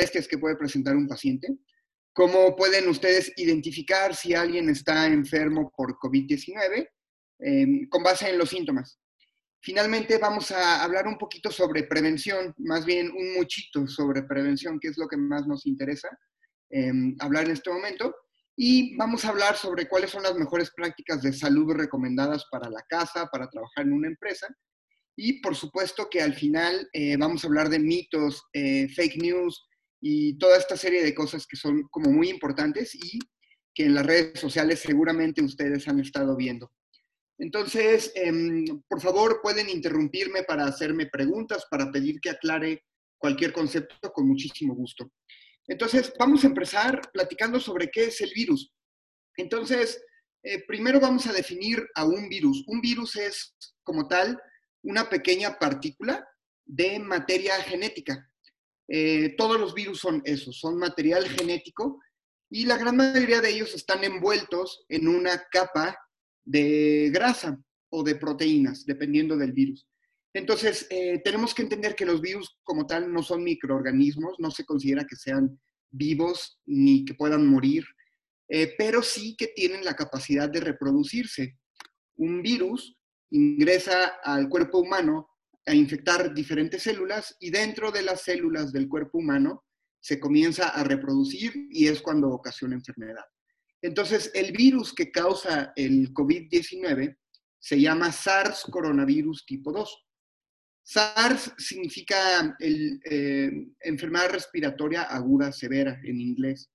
molestias que puede presentar un paciente, cómo pueden ustedes identificar si alguien está enfermo por COVID-19 em, con base en los síntomas. Finalmente vamos a hablar un poquito sobre prevención, más bien un muchito sobre prevención, que es lo que más nos interesa em, hablar en este momento. Y vamos a hablar sobre cuáles son las mejores prácticas de salud recomendadas para la casa, para trabajar en una empresa. Y por supuesto que al final eh, vamos a hablar de mitos, eh, fake news, y toda esta serie de cosas que son como muy importantes y que en las redes sociales seguramente ustedes han estado viendo. Entonces, em, por favor, pueden interrumpirme para hacerme preguntas, para pedir que aclare cualquier concepto con muchísimo gusto. Entonces, vamos a empezar platicando sobre qué es el virus. Entonces, eh, primero vamos a definir a un virus. Un virus es, como tal, una pequeña partícula de materia genética. Eh, todos los virus son eso, son material genético y la gran mayoría de ellos están envueltos en una capa de grasa o de proteínas, dependiendo del virus. Entonces, eh, tenemos que entender que los virus como tal no son microorganismos, no se considera que sean vivos ni que puedan morir, eh, pero sí que tienen la capacidad de reproducirse. Un virus ingresa al cuerpo humano a infectar diferentes células y dentro de las células del cuerpo humano se comienza a reproducir y es cuando ocasiona enfermedad. Entonces, el virus que causa el COVID-19 se llama SARS coronavirus tipo 2. SARS significa eh, enfermedad respiratoria aguda severa en inglés.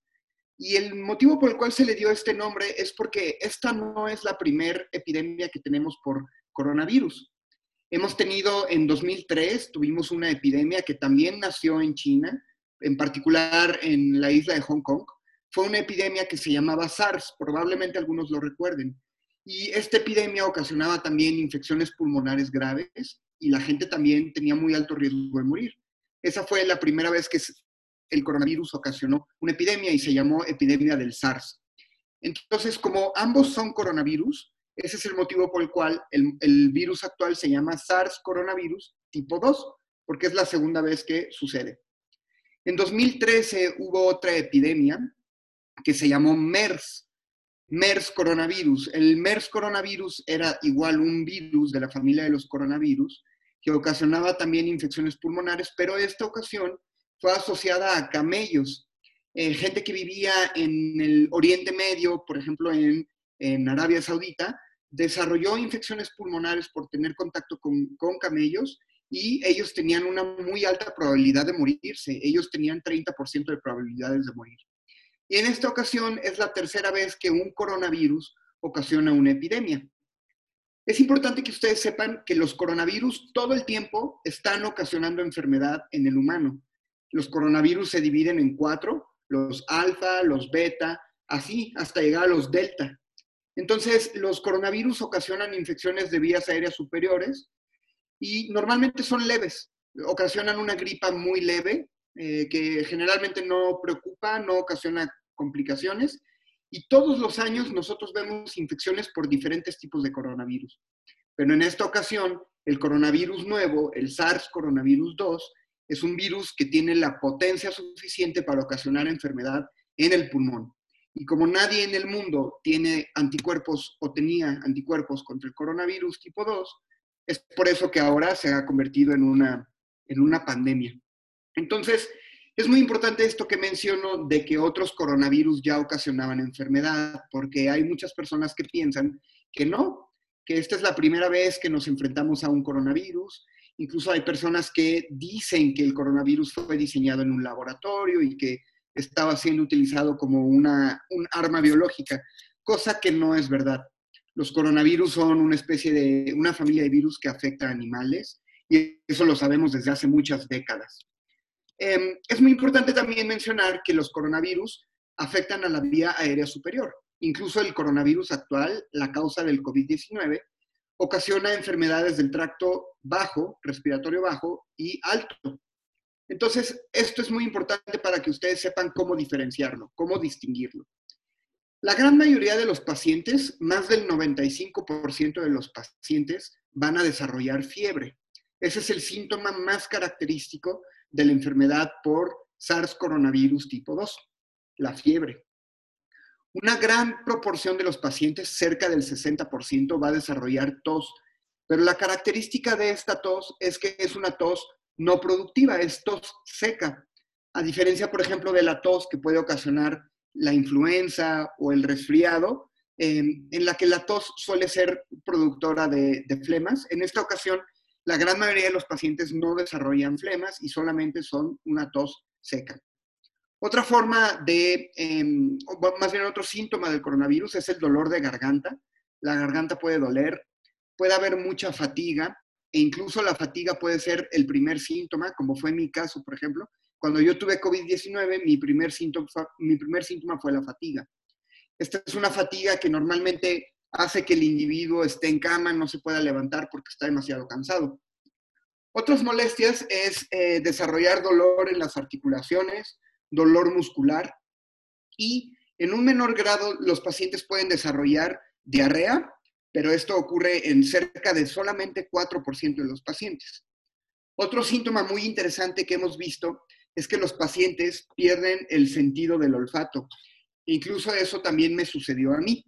Y el motivo por el cual se le dio este nombre es porque esta no es la primera epidemia que tenemos por coronavirus. Hemos tenido en 2003, tuvimos una epidemia que también nació en China, en particular en la isla de Hong Kong. Fue una epidemia que se llamaba SARS, probablemente algunos lo recuerden. Y esta epidemia ocasionaba también infecciones pulmonares graves y la gente también tenía muy alto riesgo de morir. Esa fue la primera vez que el coronavirus ocasionó una epidemia y se llamó epidemia del SARS. Entonces, como ambos son coronavirus, ese es el motivo por el cual el, virus actual se llama SARS coronavirus tipo 2, porque es la segunda vez que sucede. En 2013 hubo otra epidemia que se llamó MERS, MERS coronavirus. El MERS coronavirus era igual un virus de la familia de los coronavirus que ocasionaba también infecciones pulmonares, pero esta ocasión fue asociada a camellos, eh, gente que vivía en el Oriente Medio, por ejemplo en, en Arabia Saudita, desarrolló infecciones pulmonares por tener contacto con, camellos y ellos tenían una muy alta probabilidad de morirse. Ellos tenían 30% de probabilidades de morir. Y en esta ocasión es la tercera vez que un coronavirus ocasiona una epidemia. Es importante que ustedes sepan que los coronavirus todo el tiempo están ocasionando enfermedad en el humano. Los coronavirus se dividen en cuatro, los alfa, los beta, así hasta llegar a los delta. Entonces, los coronavirus ocasionan infecciones de vías aéreas superiores y normalmente son leves. Ocasionan una gripa muy leve eh, que generalmente no preocupa, no ocasiona complicaciones. Y todos los años nosotros vemos infecciones por diferentes tipos de coronavirus. Pero en esta ocasión, el coronavirus nuevo, el SARS coronavirus 2, es un virus que tiene la potencia suficiente para ocasionar enfermedad en el pulmón. Y como nadie en el mundo tiene anticuerpos o tenía anticuerpos contra el coronavirus tipo 2, es por eso que ahora se ha convertido en una, en una pandemia. Entonces, es muy importante esto que menciono de que otros coronavirus ya ocasionaban enfermedad, porque hay muchas personas que piensan que no, que esta es la primera vez que nos enfrentamos a un coronavirus. Incluso hay personas que dicen que el coronavirus fue diseñado en un laboratorio y que estaba siendo utilizado como una, un arma biológica, cosa que no es verdad. Los coronavirus son una especie de, una familia de virus que afecta a animales y eso lo sabemos desde hace muchas décadas. Em, es muy importante también mencionar que los coronavirus afectan a la vía aérea superior. Incluso el coronavirus actual, la causa del COVID-19, ocasiona enfermedades del tracto bajo, respiratorio bajo y alto. Entonces, esto es muy importante para que ustedes sepan cómo diferenciarlo, cómo distinguirlo. La gran mayoría de los pacientes, más del 95% de los pacientes, van a desarrollar fiebre. Ese es el síntoma más característico de la enfermedad por SARS coronavirus tipo 2, la fiebre. Una gran proporción de los pacientes, cerca del 60%, va a desarrollar tos, pero la característica de esta tos es que es una tos no productiva, es tos seca, a diferencia, por ejemplo, de la tos que puede ocasionar la influenza o el resfriado, en la que la tos suele ser productora de, flemas. En esta ocasión, la gran mayoría de los pacientes no desarrollan flemas y solamente son una tos seca. Otra forma de, em, más bien otro síntoma del coronavirus es el dolor de garganta. La garganta puede doler, puede haber mucha fatiga e incluso la fatiga puede ser el primer síntoma, como fue mi caso, por ejemplo. Cuando yo tuve COVID-19, mi, primer síntoma, fue la fatiga. Esta es una fatiga que normalmente hace que el individuo esté en cama, no se pueda levantar porque está demasiado cansado. Otras molestias es eh, desarrollar dolor en las articulaciones, dolor muscular y en un menor grado los pacientes pueden desarrollar diarrea, pero esto ocurre en cerca de solamente 4% de los pacientes. Otro síntoma muy interesante que hemos visto es que los pacientes pierden el sentido del olfato Incluso eso también me sucedió a mí.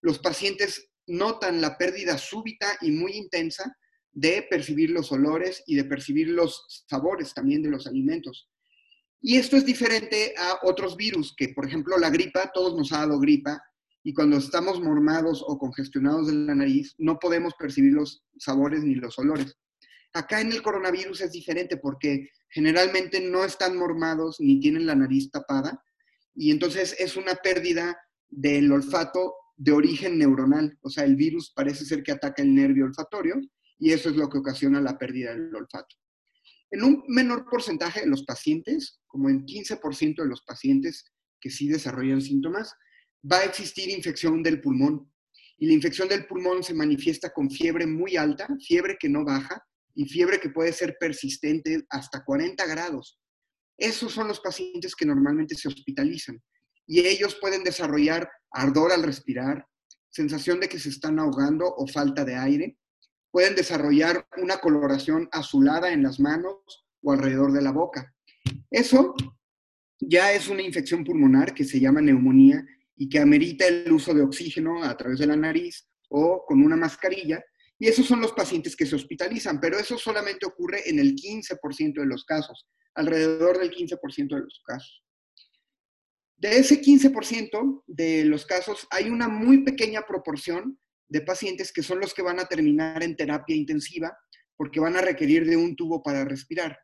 Los pacientes notan la pérdida súbita y muy intensa de percibir los olores y de percibir los sabores también de los alimentos. Y esto es diferente a otros virus, que por ejemplo la gripa, todos nos ha dado gripa, y cuando estamos mormados o congestionados de la nariz, no podemos percibir los sabores ni los olores. Acá en el coronavirus es diferente porque generalmente no están mormados ni tienen la nariz tapada, y entonces es una pérdida del olfato de origen neuronal, o sea, el virus parece ser que ataca el nervio olfatorio y eso es lo que ocasiona la pérdida del olfato. En un menor porcentaje de los pacientes, como en 15% de los pacientes que sí desarrollan síntomas, va a existir infección del pulmón. Y la infección del pulmón se manifiesta con fiebre muy alta, fiebre que no baja y fiebre que puede ser persistente hasta 40 grados. Esos son los pacientes que normalmente se hospitalizan y ellos pueden desarrollar ardor al respirar, sensación de que se están ahogando o falta de aire, pueden desarrollar una coloración azulada en las manos o alrededor de la boca. Eso ya es una infección pulmonar que se llama neumonía y que amerita el uso de oxígeno a través de la nariz o con una mascarilla. Y esos son los pacientes que se hospitalizan, pero eso solamente ocurre en el 15% de los casos alrededor del 15% de los casos. De ese 15% de los casos, hay una muy pequeña proporción de pacientes que son los que van a terminar en terapia intensiva porque van a requerir de un tubo para respirar.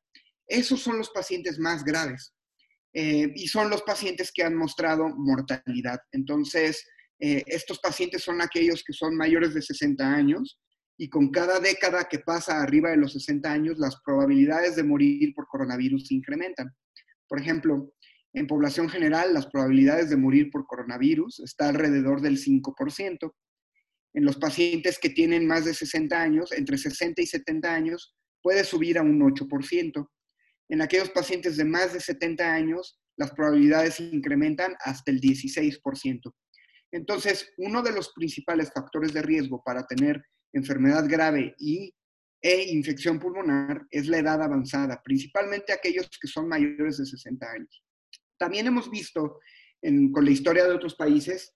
Esos son los pacientes más graves eh, y son los pacientes que han mostrado mortalidad. Entonces, eh, estos pacientes son aquellos que son mayores de 60 años y con cada década que pasa arriba de los 60 años, las probabilidades de morir por coronavirus se incrementan. Por ejemplo, en población general, las probabilidades de morir por coronavirus está alrededor del 5%. En los pacientes que tienen más de 60 años, entre 60 y 70 años, puede subir a un 8%. En aquellos pacientes de más de 70 años, las probabilidades se incrementan hasta el 16%. Entonces, uno de los principales factores de riesgo para tener enfermedad grave y, e infección pulmonar es la edad avanzada, principalmente aquellos que son mayores de 60 años. También hemos visto con la historia de otros países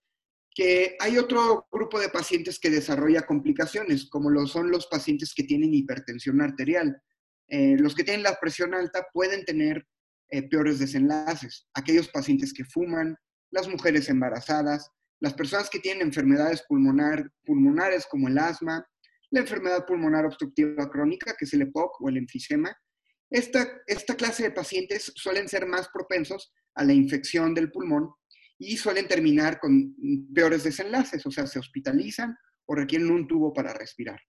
que hay otro grupo de pacientes que desarrolla complicaciones, como lo son los pacientes que tienen hipertensión arterial. Eh, los que tienen la presión alta pueden tener eh, peores desenlaces. Aquellos pacientes que fuman, las mujeres embarazadas, las personas que tienen enfermedades pulmonar, pulmonares como el asma, la enfermedad pulmonar obstructiva crónica, que es el EPOC o el enfisema, esta, esta clase de pacientes suelen ser más propensos a la infección del pulmón y suelen terminar con peores desenlaces, o sea, se hospitalizan o requieren un tubo para respirar.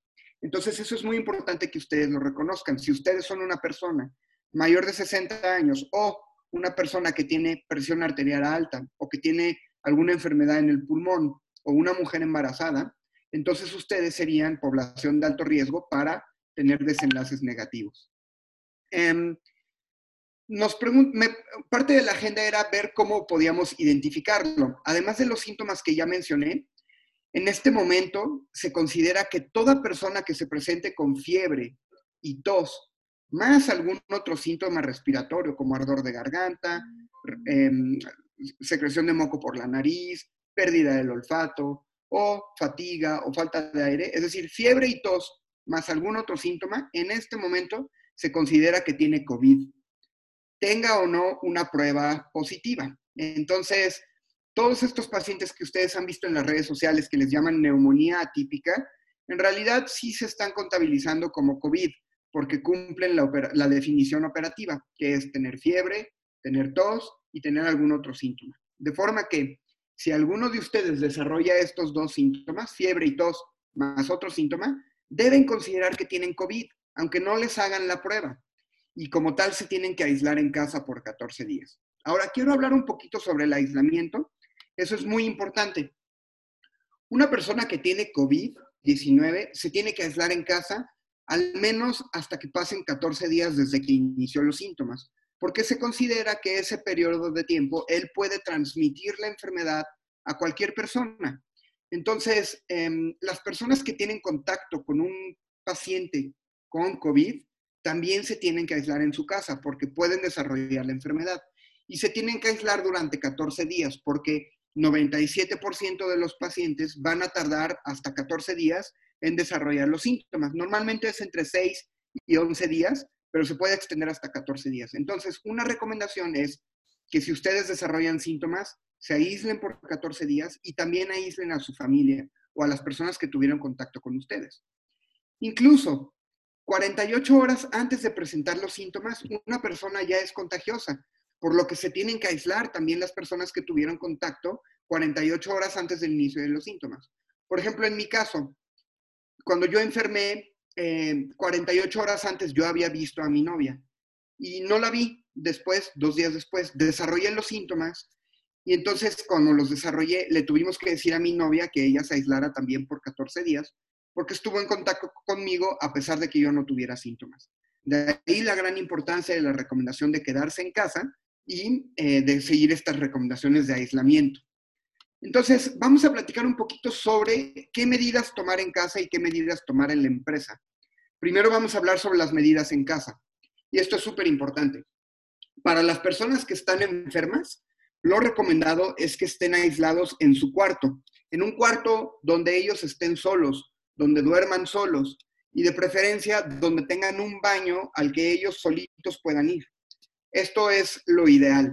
Entonces, eso es muy importante que ustedes lo reconozcan. Si ustedes son una persona mayor de 60 años o una persona que tiene presión arterial alta o que tiene alguna enfermedad en el pulmón o una mujer embarazada, entonces ustedes serían población de alto riesgo para tener desenlaces negativos. Em, nos parte de la agenda era ver cómo podíamos identificarlo. Además de los síntomas que ya mencioné, en este momento se considera que toda persona que se presente con fiebre y tos más algún otro síntoma respiratorio como ardor de garganta, em, secreción de moco por la nariz, pérdida del olfato o fatiga o falta de aire, es decir, fiebre y tos más algún otro síntoma, en este momento se considera que tiene COVID, tenga o no una prueba positiva. Entonces, todos estos pacientes que ustedes han visto en las redes sociales que les llaman neumonía atípica, en realidad sí se están contabilizando como COVID, porque cumplen la, definición operativa, que es tener fiebre, tener tos y tener algún otro síntoma. De forma que si alguno de ustedes desarrolla estos dos síntomas, fiebre y tos, más otro síntoma, deben considerar que tienen COVID, aunque no les hagan la prueba. Y como tal, se tienen que aislar en casa por 14 días. Ahora, quiero hablar un poquito sobre el aislamiento. Eso es muy importante. Una persona que tiene COVID-19 se tiene que aislar en casa al menos hasta que pasen 14 días desde que inició los síntomas, porque se considera que ese periodo de tiempo él puede transmitir la enfermedad a cualquier persona. Entonces, em, las personas que tienen contacto con un paciente con COVID también se tienen que aislar en su casa porque pueden desarrollar la enfermedad. Y se tienen que aislar durante 14 días porque 97% de los pacientes van a tardar hasta 14 días en desarrollar los síntomas. Normalmente es entre 6 y 11 días, pero se puede extender hasta 14 días. Entonces, una recomendación es que si ustedes desarrollan síntomas, se aíslen por 14 días y también aíslen a su familia o a las personas que tuvieron contacto con ustedes. Incluso 48 horas antes de presentar los síntomas, una persona ya es contagiosa, por lo que se tienen que aislar también las personas que tuvieron contacto 48 horas antes del inicio de los síntomas. Por ejemplo, en mi caso, cuando yo enfermé, 48 eh, horas antes yo había visto a mi novia y no la vi después, dos días después, desarrollé los síntomas y entonces cuando los desarrollé le tuvimos que decir a mi novia que ella se aislara también por 14 días porque estuvo en contacto conmigo a pesar de que yo no tuviera síntomas. De ahí la gran importancia de la recomendación de quedarse en casa y eh, de seguir estas recomendaciones de aislamiento. Entonces, vamos a platicar un poquito sobre qué medidas tomar en casa y qué medidas tomar en la empresa. Primero vamos a hablar sobre las medidas en casa. Y esto es súper importante. Para las personas que están enfermas, lo recomendado es que estén aislados en su cuarto, en un cuarto donde ellos estén solos, donde duerman solos y de preferencia donde tengan un baño al que ellos solitos puedan ir. Esto es lo ideal.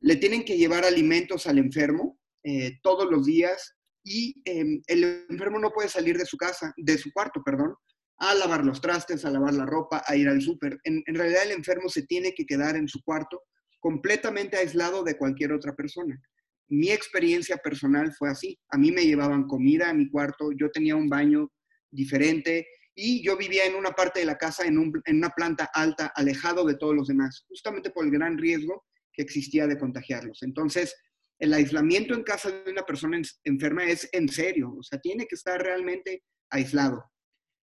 Le tienen que llevar alimentos al enfermo, eh, todos los días y em, el enfermo no puede salir de su casa, de su cuarto, perdón, a lavar los trastes, a lavar la ropa, a ir al súper. En, en, realidad el enfermo se tiene que quedar en su cuarto completamente aislado de cualquier otra persona. Mi experiencia personal fue así. A mí me llevaban comida a mi cuarto, yo tenía un baño diferente y yo vivía en una parte de la casa, en, un, en una planta alta, alejado de todos los demás, justamente por el gran riesgo que existía de contagiarlos. Entonces, el aislamiento en casa de una persona enferma es en serio, o sea, tiene que estar realmente aislado.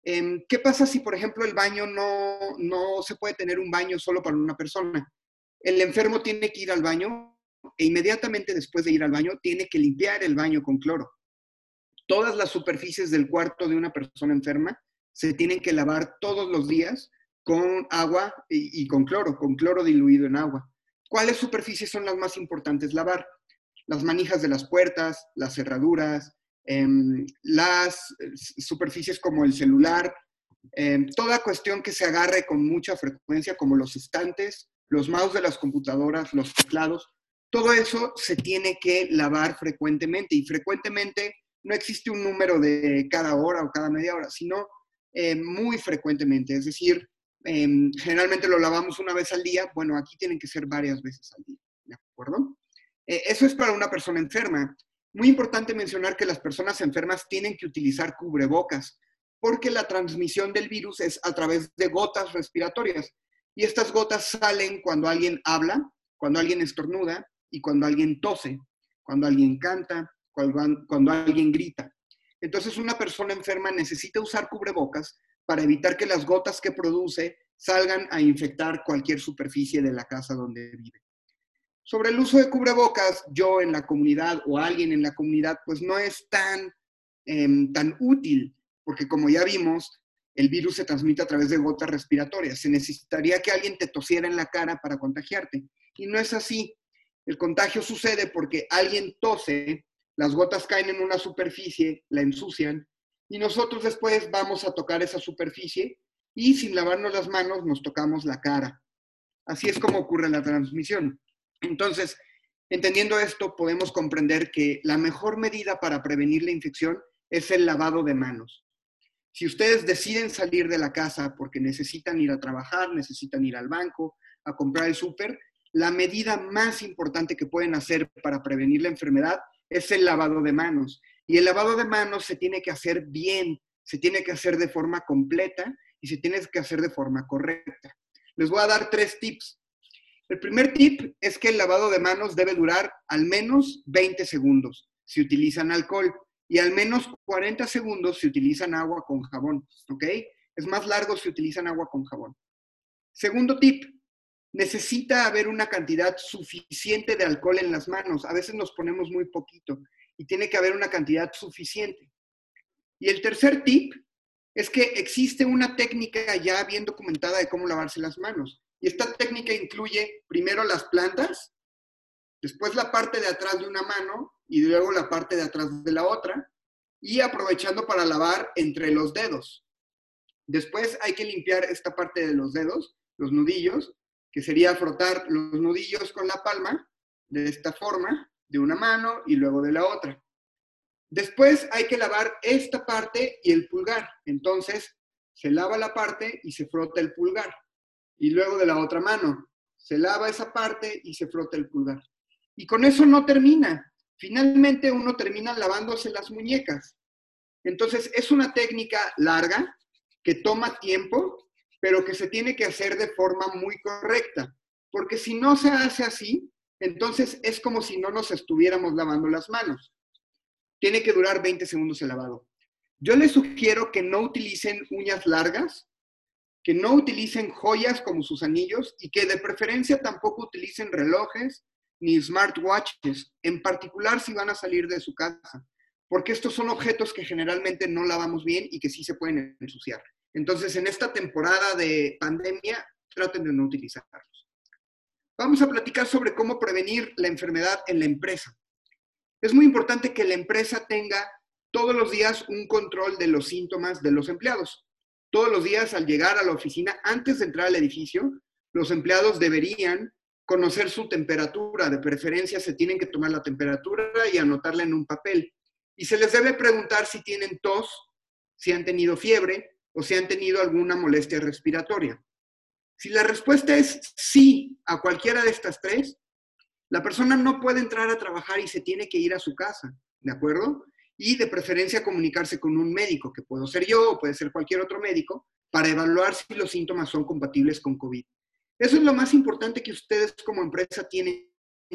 Em, ¿Qué pasa si, por ejemplo, el baño no, no se puede tener un baño solo para una persona? El enfermo tiene que ir al baño e inmediatamente después de ir al baño tiene que limpiar el baño con cloro. Todas las superficies del cuarto de una persona enferma se tienen que lavar todos los días con agua y, con cloro, con cloro diluido en agua. ¿Cuáles superficies son las más importantes lavar? las manijas de las puertas, las cerraduras, em, las eh, superficies como el celular, em, toda cuestión que se agarre con mucha frecuencia, como los estantes, los mouse de las computadoras, los teclados, todo eso se tiene que lavar frecuentemente y frecuentemente no existe un número de cada hora o cada media hora, sino eh, muy frecuentemente, es decir, em, generalmente lo lavamos una vez al día, bueno, aquí tienen que ser varias veces al día, ¿de acuerdo? Eh, eso es para una persona enferma. Muy importante mencionar que las personas enfermas tienen que utilizar cubrebocas porque la transmisión del virus es a través de gotas respiratorias. Y estas gotas salen cuando alguien habla, cuando alguien estornuda y cuando alguien tose, cuando alguien canta, cuando, cuando alguien grita. Entonces una persona enferma necesita usar cubrebocas para evitar que las gotas que produce salgan a infectar cualquier superficie de la casa donde vive. Sobre el uso de cubrebocas, yo en la comunidad o alguien en la comunidad, pues no es tan, em, tan útil, porque como ya vimos, el virus se transmite a través de gotas respiratorias. Se necesitaría que alguien te tosiera en la cara para contagiarte. Y no es así. El contagio sucede porque alguien tose, las gotas caen en una superficie, la ensucian, y nosotros después vamos a tocar esa superficie y sin lavarnos las manos nos tocamos la cara. Así es como ocurre la transmisión. Entonces, entendiendo esto, podemos comprender que la mejor medida para prevenir la infección es el lavado de manos. Si ustedes deciden salir de la casa porque necesitan ir a trabajar, necesitan ir al banco, a comprar el súper, la medida más importante que pueden hacer para prevenir la enfermedad es el lavado de manos. Y el lavado de manos se tiene que hacer bien, se tiene que hacer de forma completa y se tiene que hacer de forma correcta. Les voy a dar tres tips. El primer tip es que el lavado de manos debe durar al menos 20 segundos si utilizan alcohol y al menos 40 segundos si utilizan agua con jabón, ¿ok? Es más largo si utilizan agua con jabón. Segundo tip, necesita haber una cantidad suficiente de alcohol en las manos. A veces nos ponemos muy poquito y tiene que haber una cantidad suficiente. Y el tercer tip es que existe una técnica ya bien documentada de cómo lavarse las manos. Y esta técnica incluye primero las plantas, después la parte de atrás de una mano y luego la parte de atrás de la otra y aprovechando para lavar entre los dedos. Después hay que limpiar esta parte de los dedos, los nudillos, que sería frotar los nudillos con la palma de esta forma, de una mano y luego de la otra. Después hay que lavar esta parte y el pulgar. Entonces, se lava la parte y se frota el pulgar. Y luego de la otra mano, se lava esa parte y se frota el pulgar. Y con eso no termina. Finalmente uno termina lavándose las muñecas. Entonces es una técnica larga que toma tiempo, pero que se tiene que hacer de forma muy correcta. Porque si no se hace así, entonces es como si no nos estuviéramos lavando las manos. Tiene que durar 20 segundos el lavado. Yo les sugiero que no utilicen uñas largas, que no utilicen joyas como sus anillos y que de preferencia tampoco utilicen relojes ni smartwatches, en particular si van a salir de su casa, porque estos son objetos que generalmente no lavamos bien y que sí se pueden ensuciar. Entonces, en esta temporada de pandemia, traten de no utilizarlos. Vamos a platicar sobre cómo prevenir la enfermedad en la empresa. Es muy importante que la empresa tenga todos los días un control de los síntomas de los empleados. Todos los días al llegar a la oficina, antes de entrar al edificio, los empleados deberían conocer su temperatura. De preferencia se tienen que tomar la temperatura y anotarla en un papel. Y se les debe preguntar si tienen tos, si han tenido fiebre o si han tenido alguna molestia respiratoria. Si la respuesta es sí a cualquiera de estas tres, la persona no puede entrar a trabajar y se tiene que ir a su casa, ¿de acuerdo? Y de preferencia comunicarse con un médico, que puedo ser yo o puede ser cualquier otro médico, para evaluar si los síntomas son compatibles con COVID. Eso es lo más importante que ustedes como empresa tienen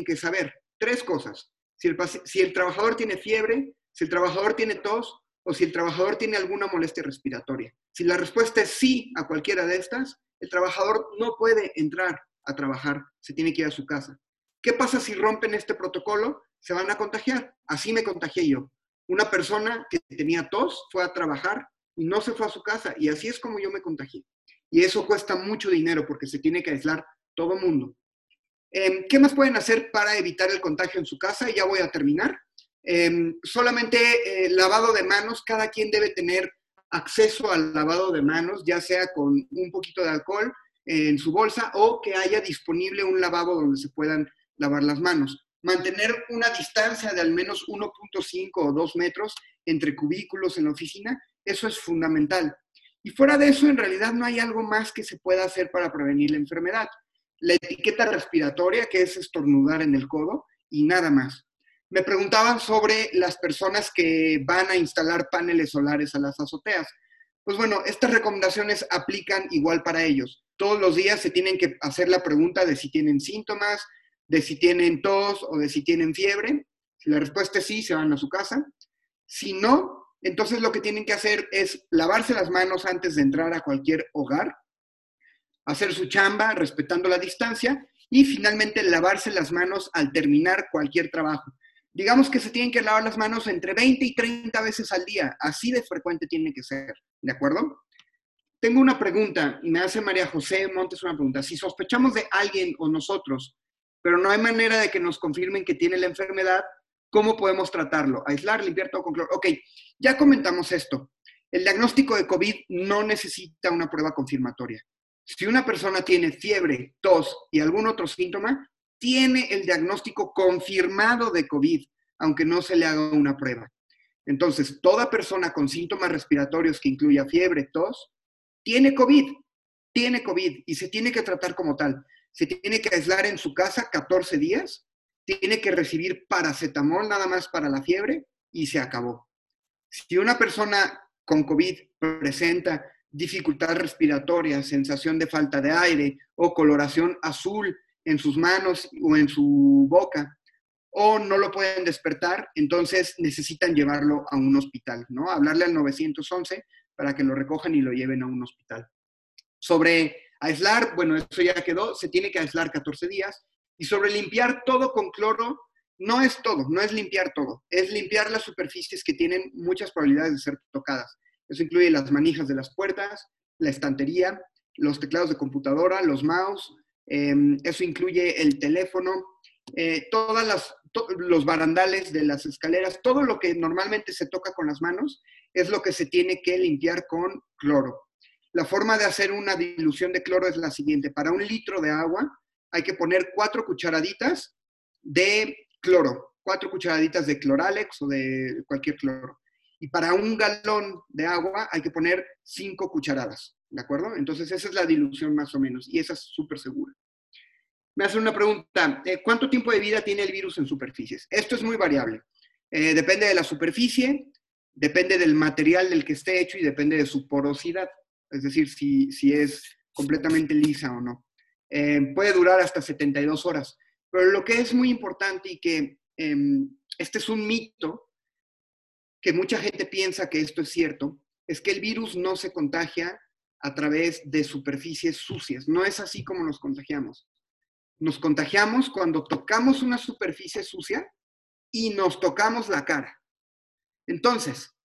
que saber. Tres cosas. Si el, si el trabajador tiene fiebre, si el trabajador tiene tos o si el trabajador tiene alguna molestia respiratoria. Si la respuesta es sí a cualquiera de estas, el trabajador no puede entrar a trabajar, se tiene que ir a su casa. ¿Qué pasa si rompen este protocolo? Se van a contagiar. Así me contagié yo. Una persona que tenía tos fue a trabajar y no se fue a su casa y así es como yo me contagié. Y eso cuesta mucho dinero porque se tiene que aislar todo mundo. Em, ¿Qué más pueden hacer para evitar el contagio en su casa? Ya voy a terminar. Em, solamente eh, lavado de manos, cada quien debe tener acceso al lavado de manos, ya sea con un poquito de alcohol en su bolsa o que haya disponible un lavabo donde se puedan lavar las manos. Mantener una distancia de al menos 1.5 o 2 metros entre cubículos en la oficina, eso es fundamental. Y fuera de eso, en realidad no hay algo más que se pueda hacer para prevenir la enfermedad. La etiqueta respiratoria, que es estornudar en el codo, y nada más. Me preguntaban sobre las personas que van a instalar paneles solares a las azoteas. Pues bueno, estas recomendaciones aplican igual para ellos. Todos los días se tienen que hacer la pregunta de si tienen síntomas, de si tienen tos o de si tienen fiebre. Si la respuesta es sí, se van a su casa. Si no, entonces lo que tienen que hacer es lavarse las manos antes de entrar a cualquier hogar, hacer su chamba respetando la distancia y finalmente lavarse las manos al terminar cualquier trabajo. Digamos que se tienen que lavar las manos entre 20 y 30 veces al día, así de frecuente tiene que ser, ¿de acuerdo? tengo una pregunta y me hace María José Montes una pregunta. Si sospechamos de alguien o nosotros, pero no hay manera de que nos confirmen que tiene la enfermedad, ¿cómo podemos tratarlo? Aislar, limpiar todo con cloro. Ok, ya comentamos esto. El diagnóstico de COVID no necesita una prueba confirmatoria. Si una persona tiene fiebre, tos y algún otro síntoma, tiene el diagnóstico confirmado de COVID, aunque no se le haga una prueba. Entonces, toda persona con síntomas respiratorios que incluya fiebre, tos, tiene COVID, tiene COVID y se tiene que tratar como tal. Se tiene que aislar en su casa 14 días, tiene que recibir paracetamol nada más para la fiebre y se acabó. Si una persona con COVID presenta dificultad respiratoria, sensación de falta de aire o coloración azul en sus manos o en su boca, o no lo pueden despertar, entonces necesitan llevarlo a un hospital, ¿no? Hablarle al 911 para que lo recojan y lo lleven a un hospital. Sobre aislar, bueno, eso ya quedó, se tiene que aislar 14 días. Y sobre limpiar todo con cloro, no es todo, no es limpiar todo, es limpiar las superficies que tienen muchas probabilidades de ser tocadas. Eso incluye las manijas de las puertas, la estantería, los teclados de computadora, los mouse, em, eso incluye el teléfono, eh, todas las, los barandales de las escaleras, todo lo que normalmente se toca con las manos es lo que se tiene que limpiar con cloro. La forma de hacer una dilución de cloro es la siguiente. Para un litro de agua hay que poner cuatro cucharaditas de cloro, cuatro cucharaditas de cloralex o de cualquier cloro. Y para un galón de agua hay que poner cinco cucharadas, ¿de acuerdo? Entonces esa es la dilución más o menos y esa es súper segura. Me hace una pregunta, eh, ¿cuánto tiempo de vida tiene el virus en superficies? Esto es muy variable. Eh, depende de la superficie, depende del material del que esté hecho y depende de su porosidad, es decir, si, si es completamente lisa o no. Eh, puede durar hasta 72 horas, pero lo que es muy importante y que em, este es un mito, que mucha gente piensa que esto es cierto, es que el virus no se contagia a través de superficies sucias. No es así como nos contagiamos. Nos contagiamos cuando tocamos una superficie sucia y nos tocamos la cara. Entonces,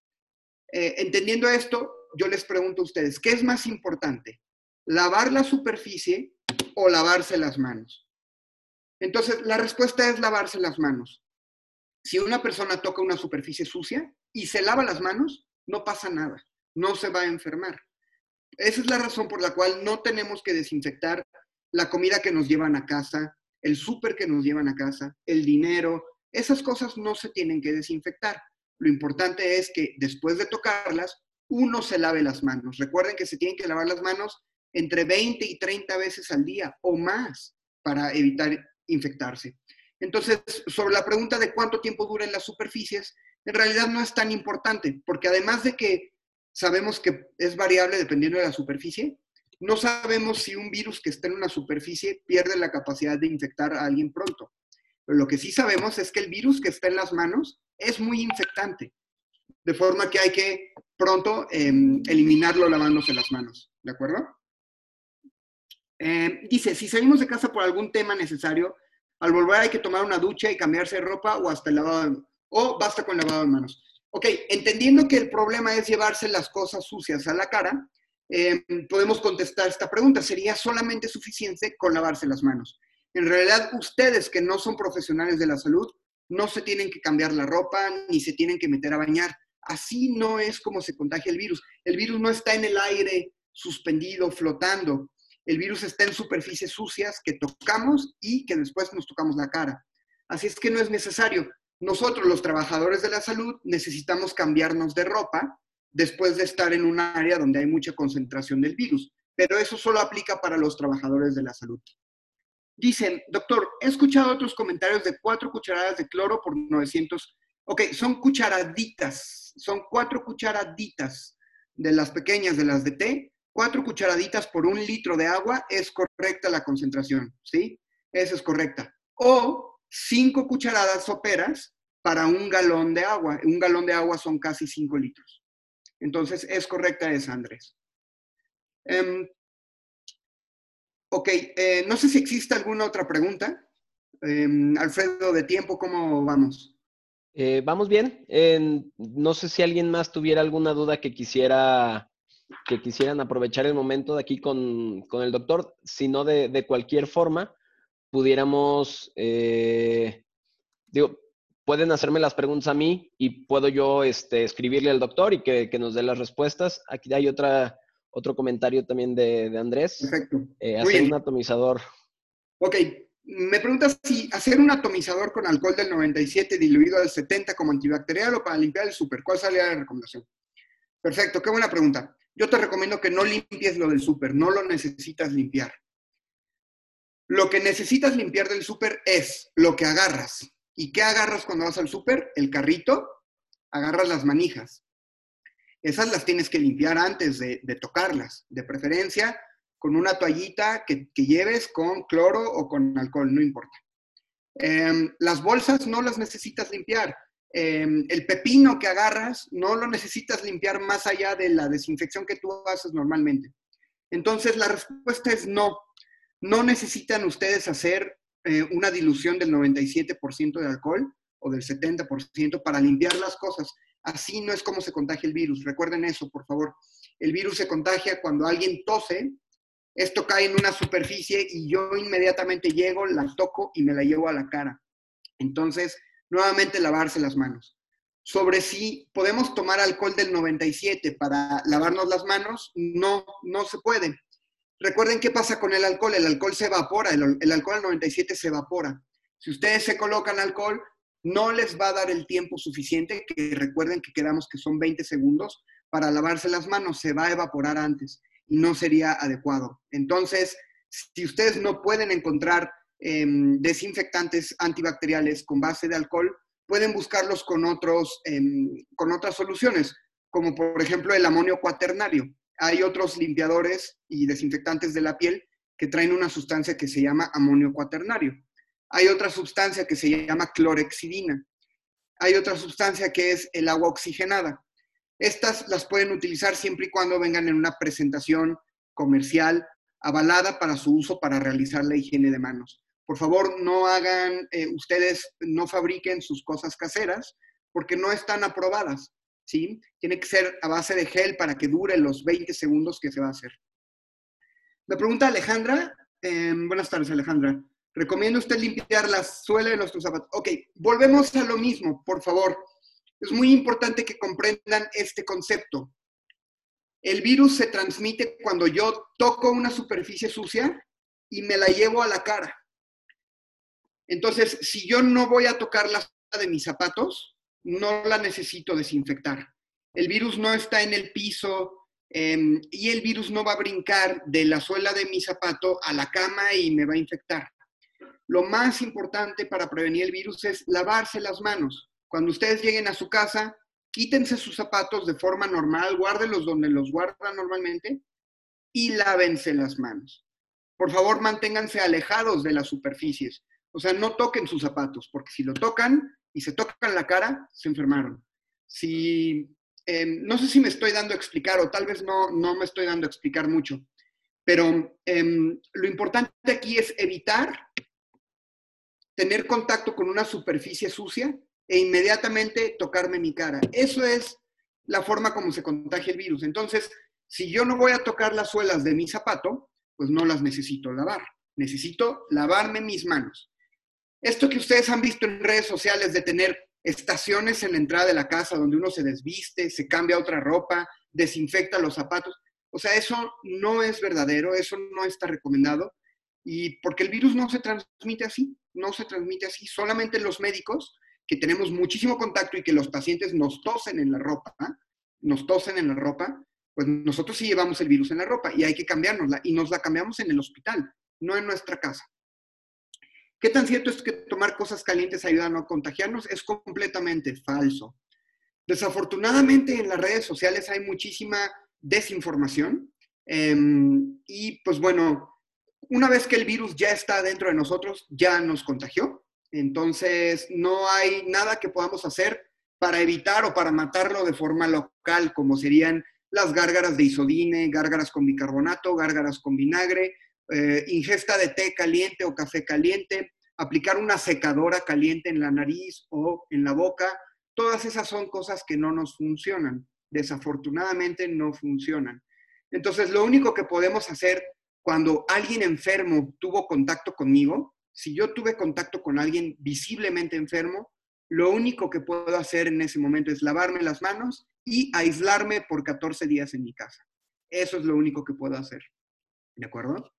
eh, entendiendo esto, yo les pregunto a ustedes, ¿qué es más importante? ¿Lavar la superficie o lavarse las manos? Entonces, la respuesta es lavarse las manos. Si una persona toca una superficie sucia y se lava las manos, no pasa nada, no se va a enfermar. Esa es la razón por la cual no tenemos que desinfectar la comida que nos llevan a casa, el súper que nos llevan a casa, el dinero, esas cosas no se tienen que desinfectar. Lo importante es que después de tocarlas, uno se lave las manos. Recuerden que se tienen que lavar las manos entre 20 y 30 veces al día o más para evitar infectarse. Entonces, sobre la pregunta de cuánto tiempo duran las superficies, en realidad no es tan importante, porque además de que sabemos que es variable dependiendo de la superficie, no sabemos si un virus que está en una superficie pierde la capacidad de infectar a alguien pronto. Pero lo que sí sabemos es que el virus que está en las manos es muy infectante, de forma que hay que pronto em, eliminarlo lavándose las manos, ¿de acuerdo? Em, dice, si salimos de casa por algún tema necesario, al volver hay que tomar una ducha y cambiarse de ropa o hasta el lavado de, o basta con lavado de manos. Ok, entendiendo que el problema es llevarse las cosas sucias a la cara, em, podemos contestar esta pregunta. ¿Sería solamente suficiente con lavarse las manos? En realidad, ustedes que no son profesionales de la salud, no se tienen que cambiar la ropa ni se tienen que meter a bañar. Así no es como se contagia el virus. El virus no está en el aire suspendido, flotando. El virus está en superficies sucias que tocamos y que después nos tocamos la cara. Así es que no es necesario. Nosotros, los trabajadores de la salud, necesitamos cambiarnos de ropa después de estar en un área donde hay mucha concentración del virus. Pero eso solo aplica para los trabajadores de la salud. Dicen, doctor, he escuchado otros comentarios de cuatro cucharadas de cloro por 900. Ok, son cucharaditas, son cuatro cucharaditas de las pequeñas, de las de té. Cuatro cucharaditas por un litro de agua es correcta la concentración, ¿sí? Esa es correcta. O cinco cucharadas soperas para un galón de agua. Un galón de agua son casi cinco litros. Entonces, es correcta esa, Andrés. Em, Ok, eh, no sé si existe alguna otra pregunta. Em, Alfredo, de tiempo, ¿cómo vamos? Eh, vamos bien. no sé si alguien más tuviera alguna duda que quisiera que quisieran aprovechar el momento de aquí con, el doctor, sino de, de cualquier forma pudiéramos, eh, digo, pueden hacerme las preguntas a mí y puedo yo este, escribirle al doctor y que, nos dé las respuestas. Aquí hay otra, otro comentario también de, Andrés. Perfecto. Eh, hacer un atomizador. Ok, me preguntas si hacer un atomizador con alcohol del 97 diluido al 70 como antibacterial o para limpiar el súper. ¿Cuál sería la recomendación? Perfecto, qué buena pregunta. Yo te recomiendo que no limpies lo del súper, no lo necesitas limpiar. Lo que necesitas limpiar del súper es lo que agarras. ¿Y qué agarras cuando vas al súper? El carrito, agarras las manijas. Esas las tienes que limpiar antes de, tocarlas, de preferencia con una toallita que, lleves con cloro o con alcohol, no importa. Em, las bolsas no las necesitas limpiar. Em, el pepino que agarras no lo necesitas limpiar más allá de la desinfección que tú haces normalmente. Entonces, la respuesta es no. No necesitan ustedes hacer eh, una dilución del 97% de alcohol o del 70% para limpiar las cosas. Así no es como se contagia el virus. Recuerden eso, por favor. El virus se contagia cuando alguien tose, esto cae en una superficie y yo inmediatamente llego, la toco y me la llevo a la cara. Entonces, nuevamente lavarse las manos. Sobre si podemos tomar alcohol del 97 para lavarnos las manos, no, no se puede. Recuerden qué pasa con el alcohol. El alcohol se evapora, el, alcohol al 97 se evapora. Si ustedes se colocan alcohol, no les va a dar el tiempo suficiente, que recuerden que quedamos que son 20 segundos, para lavarse las manos, se va a evaporar antes y no sería adecuado. Entonces, si ustedes no pueden encontrar em, desinfectantes antibacteriales con base de alcohol, pueden buscarlos con, otros, em, con otras soluciones, como por ejemplo el amonio cuaternario hay otros limpiadores y desinfectantes de la piel que traen una sustancia que se llama amonio cuaternario. Hay otra sustancia que se llama clorexidina. Hay otra sustancia que es el agua oxigenada. Estas las pueden utilizar siempre y cuando vengan en una presentación comercial avalada para su uso para realizar la higiene de manos. Por favor, no hagan, eh, ustedes no fabriquen sus cosas caseras porque no están aprobadas. ¿Sí? Tiene que ser a base de gel para que dure los 20 segundos que se va a hacer. Me pregunta Alejandra. Em, buenas tardes, Alejandra. ¿Recomienda usted limpiar la suela de nuestros zapatos? Ok, volvemos a lo mismo, por favor. Es muy importante que comprendan este concepto. El virus se transmite cuando yo toco una superficie sucia y me la llevo a la cara. Entonces, si yo no voy a tocar la suela de mis zapatos, no la necesito desinfectar. El virus no está en el piso em, y el virus no va a brincar de la suela de mi zapato a la cama y me va a infectar. Lo más importante para prevenir el virus es lavarse las manos. Cuando ustedes lleguen a su casa, quítense sus zapatos de forma normal, guárdenlos donde los guardan normalmente y lávense las manos. Por favor, manténganse alejados de las superficies. O sea, no toquen sus zapatos, porque si lo tocan, y se tocan la cara, se enfermaron. Si, em, no sé si me estoy dando a explicar o tal vez no, no me estoy dando a explicar mucho, pero em, lo importante aquí es evitar tener contacto con una superficie sucia e inmediatamente tocarme mi cara. Eso es la forma como se contagia el virus. Entonces, si yo no voy a tocar las suelas de mi zapato, pues no las necesito lavar. Necesito lavarme mis manos. Esto que ustedes han visto en redes sociales de tener estaciones en la entrada de la casa donde uno se desviste, se cambia otra ropa, desinfecta los zapatos. O sea, eso no es verdadero, eso no está recomendado. Y porque el virus no se transmite así, no se transmite así. Solamente los médicos, que tenemos muchísimo contacto y que los pacientes nos tosen en la ropa, nos tosen en la ropa, pues nosotros sí llevamos el virus en la ropa y hay que cambiárnosla. Y nos la cambiamos en el hospital, no en nuestra casa. ¿Qué tan cierto es que tomar cosas calientes ayuda a no contagiarnos? Es completamente falso. Desafortunadamente en las redes sociales hay muchísima desinformación em, y pues bueno, una vez que el virus ya está dentro de nosotros, ya nos contagió. Entonces no hay nada que podamos hacer para evitar o para matarlo de forma local, como serían las gárgaras de isodine, gárgaras con bicarbonato, gárgaras con vinagre, eh, ingesta de té caliente o café caliente, aplicar una secadora caliente en la nariz o en la boca, todas esas son cosas que no nos funcionan. Desafortunadamente no funcionan. Entonces, lo único que podemos hacer cuando alguien enfermo tuvo contacto conmigo, si yo tuve contacto con alguien visiblemente enfermo, lo único que puedo hacer en ese momento es lavarme las manos y aislarme por 14 días en mi casa. Eso es lo único que puedo hacer. ¿De acuerdo?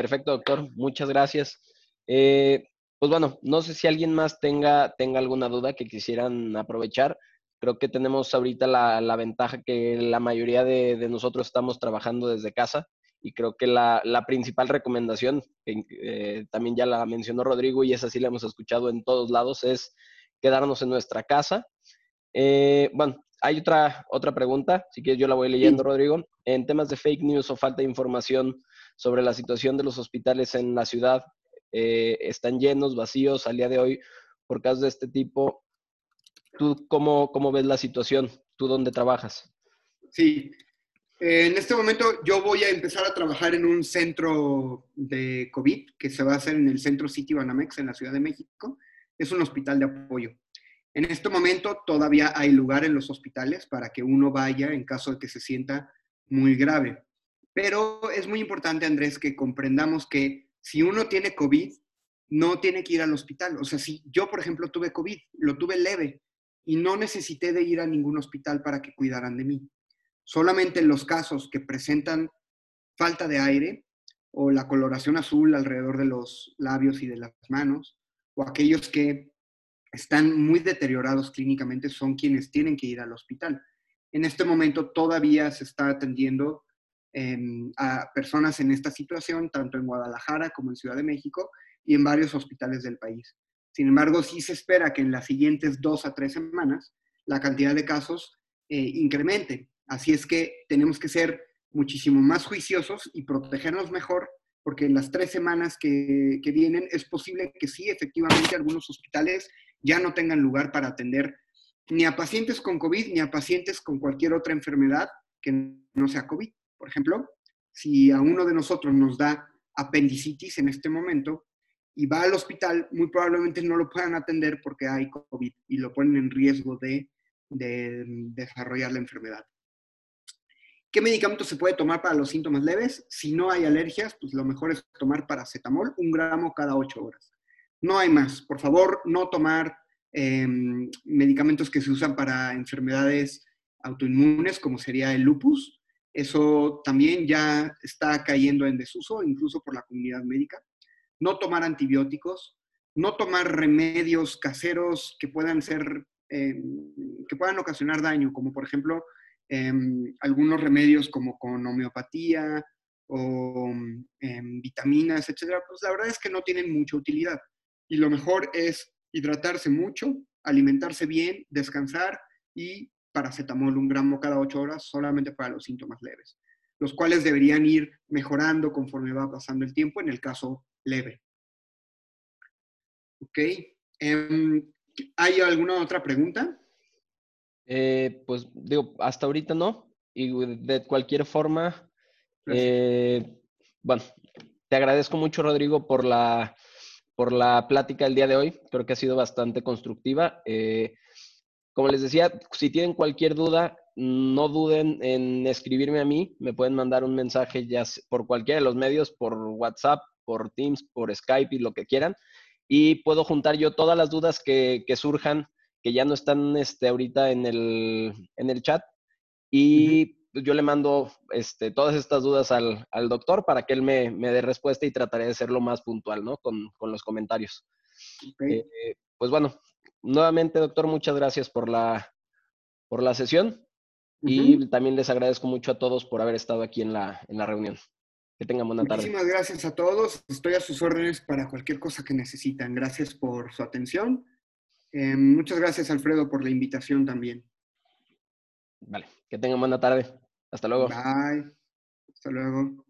Perfecto, doctor. Muchas gracias. Eh, pues bueno, no sé si alguien más tenga, tenga alguna duda que quisieran aprovechar. Creo que tenemos ahorita la, ventaja que la mayoría de, nosotros estamos trabajando desde casa y creo que la, principal recomendación, que eh, también ya la mencionó Rodrigo y esa sí la hemos escuchado en todos lados, es quedarnos en nuestra casa. Eh, bueno, hay otra, otra pregunta, si quieres yo la voy leyendo, Rodrigo. En temas de fake news o falta de información sobre la situación de los hospitales en la ciudad, eh, están llenos, vacíos al día de hoy por casos de este tipo. ¿Tú cómo, cómo ves la situación? ¿Tú dónde trabajas? Sí, en este momento yo voy a empezar a trabajar en un centro de COVID que se va a hacer en el Centro City Banamex en la Ciudad de México. Es un hospital de apoyo. En este momento todavía hay lugar en los hospitales para que uno vaya en caso de que se sienta muy grave. Pero es muy importante, Andrés, que comprendamos que si uno tiene COVID, no tiene que ir al hospital. O sea, si yo, por ejemplo, tuve COVID, lo tuve leve y no necesité de ir a ningún hospital para que cuidaran de mí. Solamente en los casos que presentan falta de aire o la coloración azul alrededor de los labios y de las manos, o aquellos que están muy deteriorados clínicamente son quienes tienen que ir al hospital. En este momento todavía se está atendiendo em, a personas en esta situación, tanto en Guadalajara como en Ciudad de México y en varios hospitales del país. Sin embargo, sí se espera que en las siguientes dos a tres semanas la cantidad de casos eh, incremente. Así es que tenemos que ser muchísimo más juiciosos y protegernos mejor porque en las tres semanas que, que, vienen es posible que sí, efectivamente, algunos hospitales ya no tengan lugar para atender ni a pacientes con COVID ni a pacientes con cualquier otra enfermedad que no sea COVID. Por ejemplo, si a uno de nosotros nos da apendicitis en este momento y va al hospital, muy probablemente no lo puedan atender porque hay COVID y lo ponen en riesgo de, de desarrollar la enfermedad. ¿Qué medicamento se puede tomar para los síntomas leves? Si no hay alergias, pues lo mejor es tomar paracetamol, un gramo cada ocho horas. No hay más. Por favor, no tomar em, medicamentos que se usan para enfermedades autoinmunes, como sería el lupus. Eso también ya está cayendo en desuso, incluso por la comunidad médica. No tomar antibióticos, no tomar remedios caseros que puedan ser, em, que puedan ocasionar daño, como por ejemplo em, algunos remedios como con homeopatía o vitaminas, etcétera. Pues la verdad es que no tienen mucha utilidad y lo mejor es hidratarse mucho, alimentarse bien, descansar y paracetamol un gramo cada ocho horas solamente para los síntomas leves, los cuales deberían ir mejorando conforme va pasando el tiempo en el caso leve. ¿Ok? Em, ¿Hay alguna otra pregunta? Eh, pues digo, hasta ahorita no. Y de cualquier forma, eh, bueno, te agradezco mucho, Rodrigo, por la por la plática del día de hoy. Creo que ha sido bastante constructiva. Eh, como les decía, si tienen cualquier duda, no duden en escribirme a mí. Me pueden mandar un mensaje ya por cualquiera de los medios, por WhatsApp, por Teams, por Skype y lo que quieran. Y puedo juntar yo todas las dudas que, surjan, que ya no están este, ahorita en el, en el chat. Y pues, yo le mando este, todas estas dudas al, doctor para que él me, dé respuesta y trataré de ser lo más puntual, ¿no? Con, los comentarios. Eh, pues bueno, nuevamente, doctor, muchas gracias por la, por la sesión y también les agradezco mucho a todos por haber estado aquí en la, en la reunión. Que tengan buena tarde. Muchísimas gracias a todos. Estoy a sus órdenes para cualquier cosa que necesitan. Gracias por su atención. Eh, muchas gracias, Alfredo, por la invitación también. Vale, que tengan buena tarde. Hasta luego. Bye. Hasta luego.